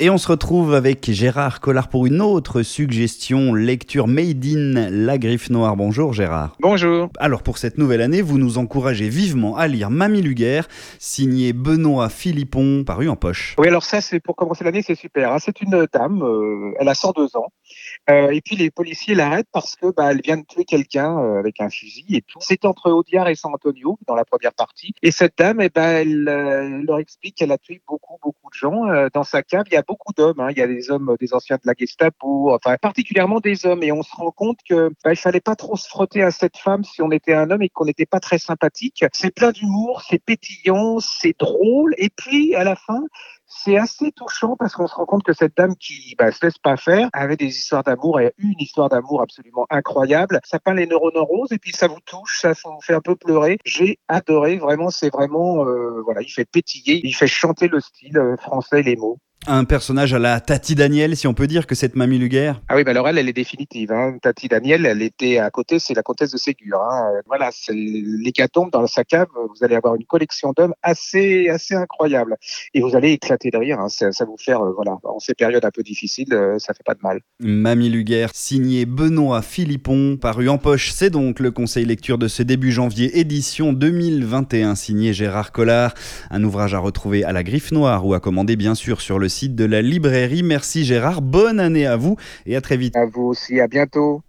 Et on se retrouve avec Gérard Collard pour une autre suggestion, lecture Made in La Griffe Noire. Bonjour Gérard. Bonjour. Alors pour cette nouvelle année, vous nous encouragez vivement à lire Mamie Luguerre, signé Benoît Philippon, paru en poche. Oui, alors ça, c'est pour commencer l'année, c'est super. hein. C'est une dame, euh, elle a 102 ans. Euh, et puis les policiers l'arrêtent parce que bah, elle vient de tuer quelqu'un euh, avec un fusil et tout. C'est entre Audiard et San Antonio dans la première partie. Et cette dame, eh ben, elle, elle leur explique qu'elle a tué beaucoup, beaucoup Euh, dans sa cave, il y a beaucoup d'hommes. hein. Il y a des hommes, des anciens de la Gestapo, enfin particulièrement des hommes. Et on se rend compte que bah, il fallait pas trop se frotter à cette femme si on était un homme et qu'on n'était pas très sympathique. C'est plein d'humour, c'est pétillant, c'est drôle. Et puis à la fin, c'est assez touchant parce qu'on se rend compte que cette dame qui bah, se laisse pas faire avait des histoires d'amour et une histoire d'amour absolument incroyable. Ça peint les neurones en rose et puis ça vous touche, ça vous fait un peu pleurer. J'ai adoré, vraiment, c'est vraiment, euh, voilà, il fait pétiller, il fait chanter le style euh, français, les mots. Un personnage à la Tati Daniel, si on peut dire que cette Mamie Luguerre. Ah oui, bah alors elle, elle est définitive. Hein. Tati Daniel, elle était à côté, c'est la comtesse de Ségur. Hein. Voilà, c'est l'hécatombe dans sa cave. Vous allez avoir une collection d'hommes assez, assez incroyable. Et vous allez éclater de rire. Hein. Ça, ça vous faire, euh, voilà, en ces périodes un peu difficiles, euh, ça fait pas de mal. Mamie Luguerre, signé Benoît Philippon, paru en poche. C'est donc le conseil lecture de ce début janvier, édition 2021, signé Gérard Collard. Un ouvrage à retrouver à la Griffe Noire ou à commander bien sûr sur le site de la librairie. Merci Gérard, bonne année à vous et à très vite. À vous aussi, à bientôt.